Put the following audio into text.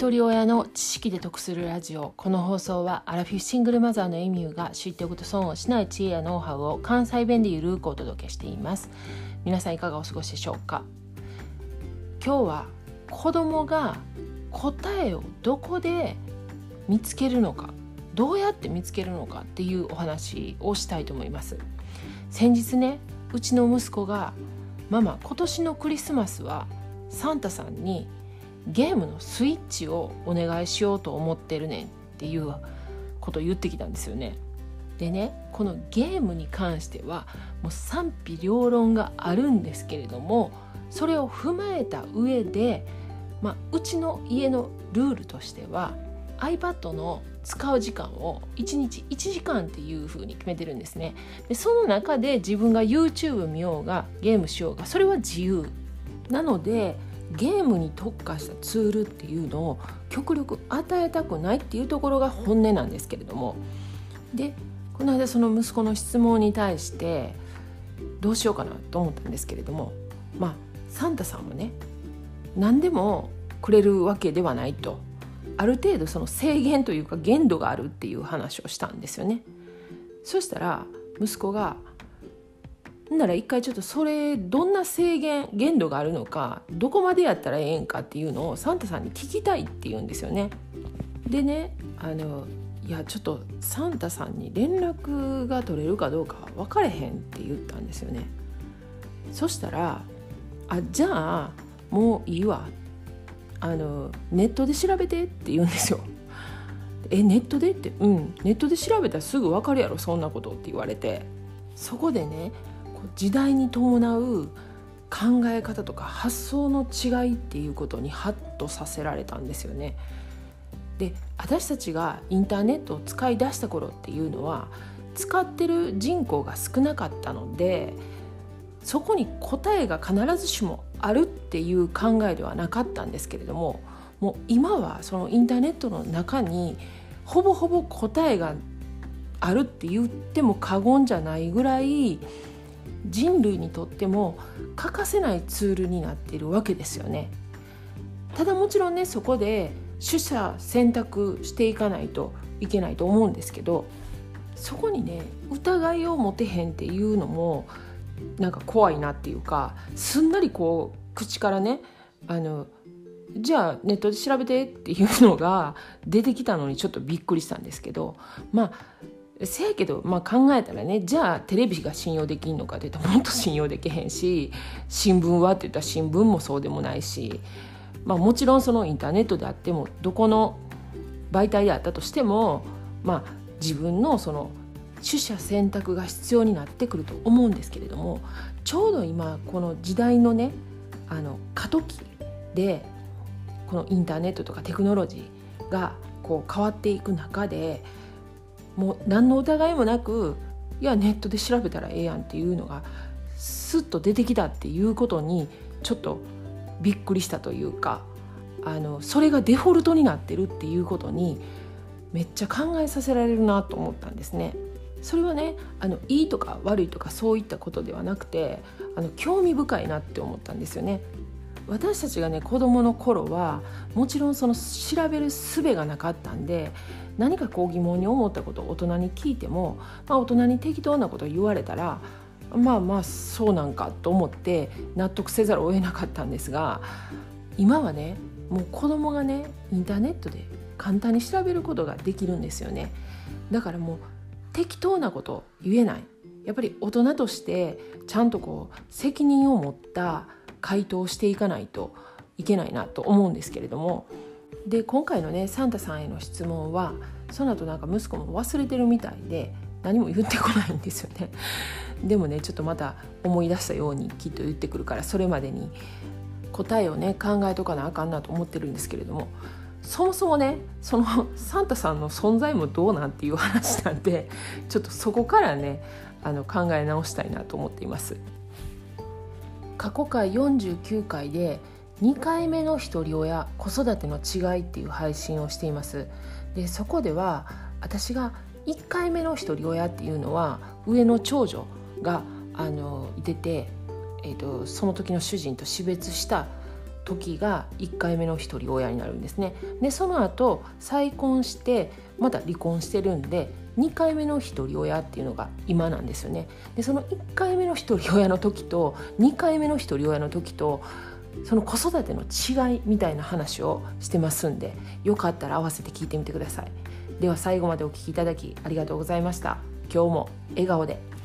一人親の知識で得するラジオ。この放送はアラフィフシングルマザーのエミューが知っておくと損をしない知恵やノウハウを関西弁でゆるくお届けしています。皆さんいかがお過ごしでしょうか？今日は子供が答えをどこで見つけるのかどうやって見つけるのかっていうお話をしたいと思います。先日ねうちの息子が「ママ今年のクリスマスはサンタさんにゲームのスイッチをお願いしようと思ってるねんっていうことを言ってきたんですよね。でねこのゲームに関してはもう賛否両論があるんですけれどもそれを踏まえた上で、まあ、うちの家のルールとしては iPad の使う時間を1日1時間っていう風に決めてるんですねでその中で自分が YouTube 見ようがゲームしようがそれは自由なのでゲームに特化したツールっていうのを極力与えたくないっていうところが本音なんですけれども。でこの間その息子の質問に対してどうしようかなと思ったんですけれども。まあサンタさんもね何でもくれるわけではないと。ある程度その制限というか限度があるっていう話をしたんですよね。そしたら息子がなら一回ちょっとそれどんな制限限度があるのかどこまでやったらええんかっていうのをサンタさんに聞きたいって言うんですよね。でねあのいやちょっとサンタさんに連絡が取れるかどうか分かれへんって言ったんですよね。そしたら「あじゃあもういいわ」あのネットで調べてって言うんですよ。えネットでって？うんネットで調べたらすぐ分かるやろそんなことって言われてそこでね時代に伴う考え方とか発想の違いっていうことにハッとさせられたんですよね。で私たちがインターネットを使い出した頃っていうのは使ってる人口が少なかったのでそこに答えが必ずしもあるっていう考えではなかったんですけれどももう今はそのインターネットの中にほぼほぼ答えがあるって言っても過言じゃないぐらい人類にとっても欠かせないツールになっているわけですよね。ただもちろんねそこで取捨選択していかないといけないと思うんですけどそこにね疑いを持てへんっていうのもなんか怖いなっていうかすんなりこう口からねあのじゃあネットで調べてっていうのが出てきたのにちょっとびっくりしたんですけどまあせやけど、まあ、考えたらねじゃあテレビが信用できんのかって言ったらもっと信用できへんし新聞はって言ったら新聞もそうでもないし、まあ、もちろんそのインターネットであってもどこの媒体であったとしても、まあ、自分のその取捨選択が必要になってくると思うんですけれどもちょうど今この時代のねあの過渡期でこのインターネットとかテクノロジーがこう変わっていく中でもう何の疑いもなくいやネットで調べたらええやんっていうのがスッと出てきたっていうことにちょっとびっくりしたというかあのそれがデフォルトになってるっていうことにめっちゃ考えさせられるなと思ったんですね。それはねあのいいとか悪いとかそういったことではなくてあの興味深いなって思ったんですよね。私たちがね子どもの頃はもちろんその調べる術がなかったんで何かこう疑問に思ったことを大人に聞いても、まあ、大人に適当なことを言われたらまあまあそうなんかと思って納得せざるを得なかったんですが今はねもう子供がねインターネットで簡単に調べることができるんですよね。だからもう適当なこと言えない。やっぱり大人としてちゃんとこう責任を持った回答していかないといけないなと思うんですけれどもで今回のねサンタさんへの質問はその後なんか息子も忘れてるみたいで何も言ってこないんですよね。でもねちょっとまた思い出したようにきっと言ってくるからそれまでに答えをね考えとかなあかんなと思ってるんですけれどもそもそもねそのサンタさんの存在もどうなんていう話なんでちょっとそこからねあの考え直したいなと思っています。過去回49回で2回目のひとり親子育ての違いっていう配信をしています。でそこでは私が1回目のひとり親っていうのは上の長女があのいてて、えーと、その時の主人と死別した時が1回目の一人親になるんですね。でその後再婚してまた離婚してるんで2回目の一人親っていうのが今なんですよね。でその1回目の一人親の時と2回目の一人親の時とその子育ての違いみたいな話をしてますんでよかったら合わせて聞いてみてください。では最後までお聴きいただきありがとうございました。今日も笑顔で。